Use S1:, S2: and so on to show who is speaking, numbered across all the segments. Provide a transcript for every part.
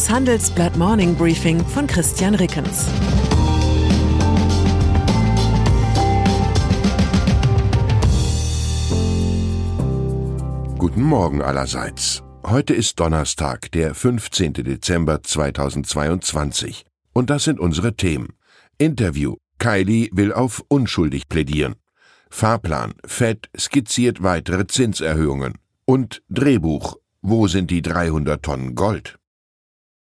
S1: Das Handelsblatt Morning Briefing von Christian Rickens.
S2: Guten Morgen allerseits. Heute ist Donnerstag, der 15. Dezember 2022. Und das sind unsere Themen. Interview. Kylie will auf unschuldig plädieren. Fahrplan. Fed skizziert weitere Zinserhöhungen. Und Drehbuch. Wo sind die 300 Tonnen Gold?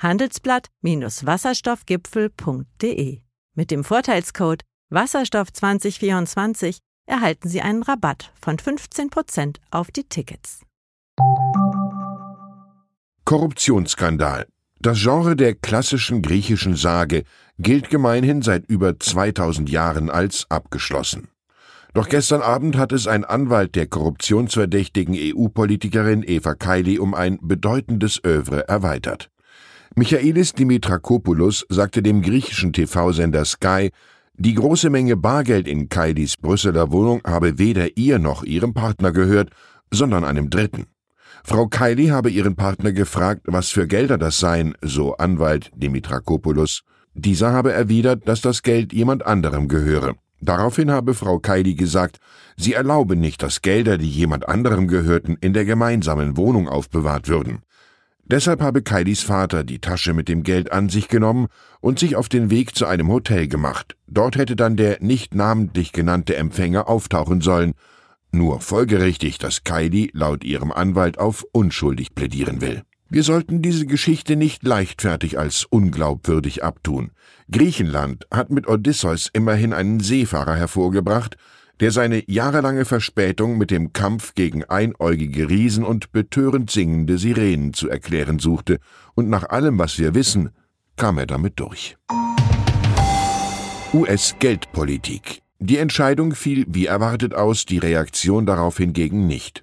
S3: handelsblatt-wasserstoffgipfel.de. Mit dem Vorteilscode Wasserstoff 2024 erhalten Sie einen Rabatt von 15% auf die Tickets.
S2: Korruptionsskandal. Das Genre der klassischen griechischen Sage gilt gemeinhin seit über 2000 Jahren als abgeschlossen. Doch gestern Abend hat es ein Anwalt der korruptionsverdächtigen EU-Politikerin Eva Kaili um ein bedeutendes Övre erweitert. Michaelis Dimitrakopoulos sagte dem griechischen TV-Sender Sky, die große Menge Bargeld in Kailis Brüsseler Wohnung habe weder ihr noch ihrem Partner gehört, sondern einem Dritten. Frau Kaili habe ihren Partner gefragt, was für Gelder das seien, so Anwalt Dimitrakopoulos. Dieser habe erwidert, dass das Geld jemand anderem gehöre. Daraufhin habe Frau Kaili gesagt, sie erlaube nicht, dass Gelder, die jemand anderem gehörten, in der gemeinsamen Wohnung aufbewahrt würden. Deshalb habe Kailis Vater die Tasche mit dem Geld an sich genommen und sich auf den Weg zu einem Hotel gemacht. Dort hätte dann der nicht namentlich genannte Empfänger auftauchen sollen. Nur folgerichtig, dass Kaili laut ihrem Anwalt auf unschuldig plädieren will. Wir sollten diese Geschichte nicht leichtfertig als unglaubwürdig abtun. Griechenland hat mit Odysseus immerhin einen Seefahrer hervorgebracht, der seine jahrelange Verspätung mit dem Kampf gegen einäugige Riesen und betörend singende Sirenen zu erklären suchte, und nach allem, was wir wissen, kam er damit durch. US-Geldpolitik. Die Entscheidung fiel wie erwartet aus, die Reaktion darauf hingegen nicht.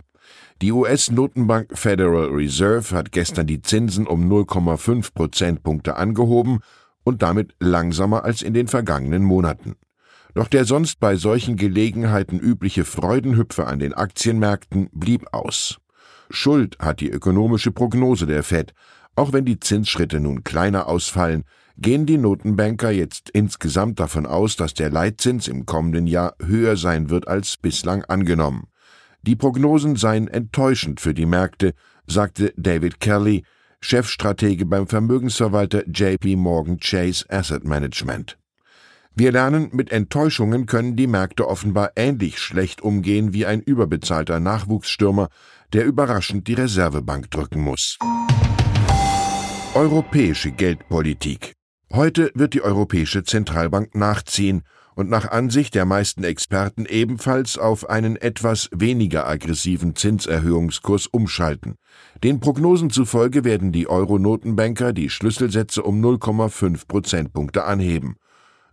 S2: Die US-Notenbank Federal Reserve hat gestern die Zinsen um 0,5 Prozentpunkte angehoben und damit langsamer als in den vergangenen Monaten. Doch der sonst bei solchen Gelegenheiten übliche Freudenhüpfer an den Aktienmärkten blieb aus. Schuld hat die ökonomische Prognose der Fed. Auch wenn die Zinsschritte nun kleiner ausfallen, gehen die Notenbanker jetzt insgesamt davon aus, dass der Leitzins im kommenden Jahr höher sein wird als bislang angenommen. Die Prognosen seien enttäuschend für die Märkte, sagte David Kelly, Chefstratege beim Vermögensverwalter JP Morgan Chase Asset Management. Wir lernen, mit Enttäuschungen können die Märkte offenbar ähnlich schlecht umgehen wie ein überbezahlter Nachwuchsstürmer, der überraschend die Reservebank drücken muss. Europäische Geldpolitik. Heute wird die Europäische Zentralbank nachziehen und nach Ansicht der meisten Experten ebenfalls auf einen etwas weniger aggressiven Zinserhöhungskurs umschalten. Den Prognosen zufolge werden die Euro-Notenbanker die Schlüsselsätze um 0,5 Prozentpunkte anheben.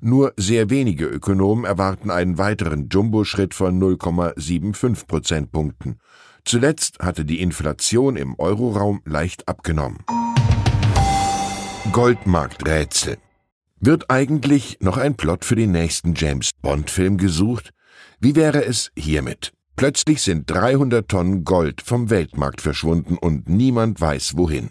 S2: Nur sehr wenige Ökonomen erwarten einen weiteren Jumbo-Schritt von 0,75 Prozentpunkten. Zuletzt hatte die Inflation im Euroraum leicht abgenommen. Goldmarkträtsel. Wird eigentlich noch ein Plot für den nächsten James Bond-Film gesucht? Wie wäre es hiermit? Plötzlich sind 300 Tonnen Gold vom Weltmarkt verschwunden und niemand weiß wohin.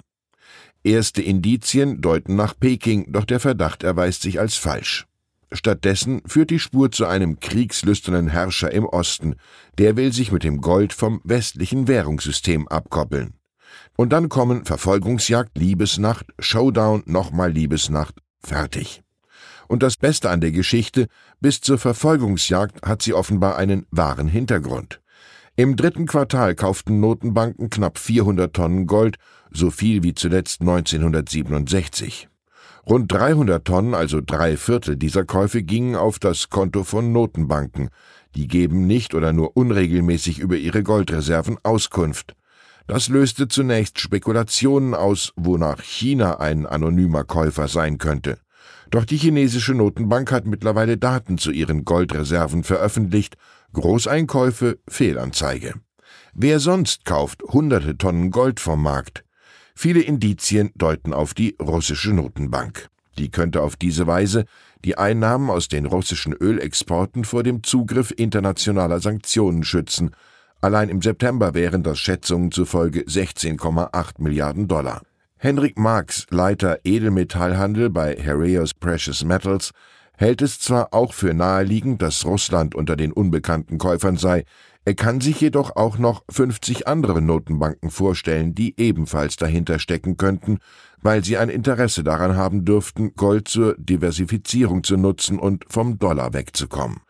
S2: Erste Indizien deuten nach Peking, doch der Verdacht erweist sich als falsch. Stattdessen führt die Spur zu einem kriegslüsternen Herrscher im Osten, der will sich mit dem Gold vom westlichen Währungssystem abkoppeln. Und dann kommen Verfolgungsjagd, Liebesnacht, Showdown, nochmal Liebesnacht, fertig. Und das Beste an der Geschichte, bis zur Verfolgungsjagd hat sie offenbar einen wahren Hintergrund. Im dritten Quartal kauften Notenbanken knapp 400 Tonnen Gold, so viel wie zuletzt 1967. Rund 300 Tonnen, also drei Viertel dieser Käufe, gingen auf das Konto von Notenbanken. Die geben nicht oder nur unregelmäßig über ihre Goldreserven Auskunft. Das löste zunächst Spekulationen aus, wonach China ein anonymer Käufer sein könnte. Doch die chinesische Notenbank hat mittlerweile Daten zu ihren Goldreserven veröffentlicht, Großeinkäufe Fehlanzeige. Wer sonst kauft hunderte Tonnen Gold vom Markt? Viele Indizien deuten auf die russische Notenbank. Die könnte auf diese Weise die Einnahmen aus den russischen Ölexporten vor dem Zugriff internationaler Sanktionen schützen. Allein im September wären das Schätzungen zufolge 16,8 Milliarden Dollar. Henrik Marx, Leiter Edelmetallhandel bei Heraeus Precious Metals, hält es zwar auch für naheliegend, dass Russland unter den unbekannten Käufern sei, er kann sich jedoch auch noch 50 andere Notenbanken vorstellen, die ebenfalls dahinter stecken könnten, weil sie ein Interesse daran haben dürften, Gold zur Diversifizierung zu nutzen und vom Dollar wegzukommen.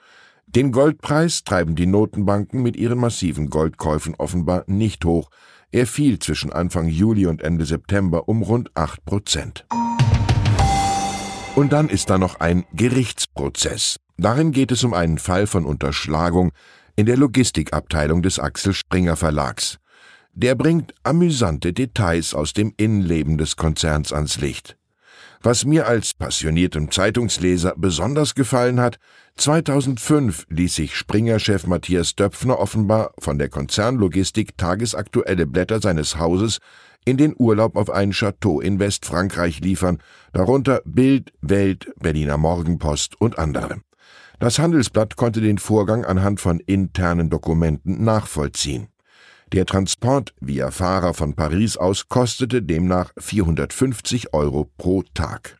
S2: Den Goldpreis treiben die Notenbanken mit ihren massiven Goldkäufen offenbar nicht hoch. Er fiel zwischen Anfang Juli und Ende September um rund 8 Prozent. Und dann ist da noch ein Gerichtsprozess. Darin geht es um einen Fall von Unterschlagung, in der Logistikabteilung des Axel Springer Verlags. Der bringt amüsante Details aus dem Innenleben des Konzerns ans Licht. Was mir als passioniertem Zeitungsleser besonders gefallen hat, 2005 ließ sich Springer-Chef Matthias Döpfner offenbar von der Konzernlogistik tagesaktuelle Blätter seines Hauses in den Urlaub auf ein Chateau in Westfrankreich liefern, darunter Bild, Welt, Berliner Morgenpost und andere. Das Handelsblatt konnte den Vorgang anhand von internen Dokumenten nachvollziehen. Der Transport via Fahrer von Paris aus kostete demnach 450 Euro pro Tag.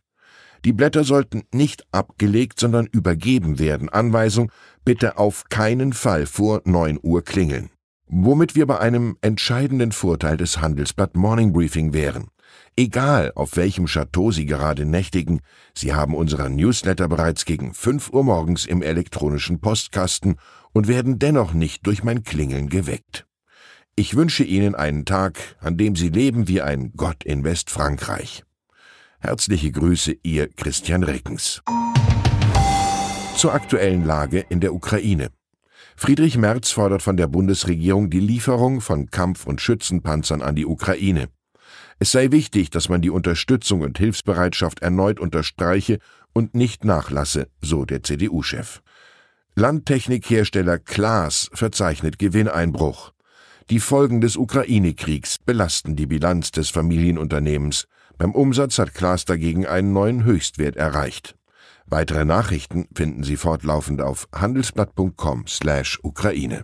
S2: Die Blätter sollten nicht abgelegt, sondern übergeben werden. Anweisung, bitte auf keinen Fall vor 9 Uhr klingeln. Womit wir bei einem entscheidenden Vorteil des Handelsblatt Morning Briefing wären. Egal, auf welchem Chateau Sie gerade nächtigen, Sie haben unseren Newsletter bereits gegen 5 Uhr morgens im elektronischen Postkasten und werden dennoch nicht durch mein Klingeln geweckt. Ich wünsche Ihnen einen Tag, an dem Sie leben wie ein Gott in Westfrankreich. Herzliche Grüße, Ihr Christian Reckens. Zur aktuellen Lage in der Ukraine. Friedrich Merz fordert von der Bundesregierung die Lieferung von Kampf- und Schützenpanzern an die Ukraine. Es sei wichtig, dass man die Unterstützung und Hilfsbereitschaft erneut unterstreiche und nicht nachlasse, so der CDU-Chef. Landtechnikhersteller Klaas verzeichnet Gewinneinbruch. Die Folgen des Ukraine-Kriegs belasten die Bilanz des Familienunternehmens. Beim Umsatz hat Klaas dagegen einen neuen Höchstwert erreicht. Weitere Nachrichten finden Sie fortlaufend auf handelsblatt.com/Ukraine.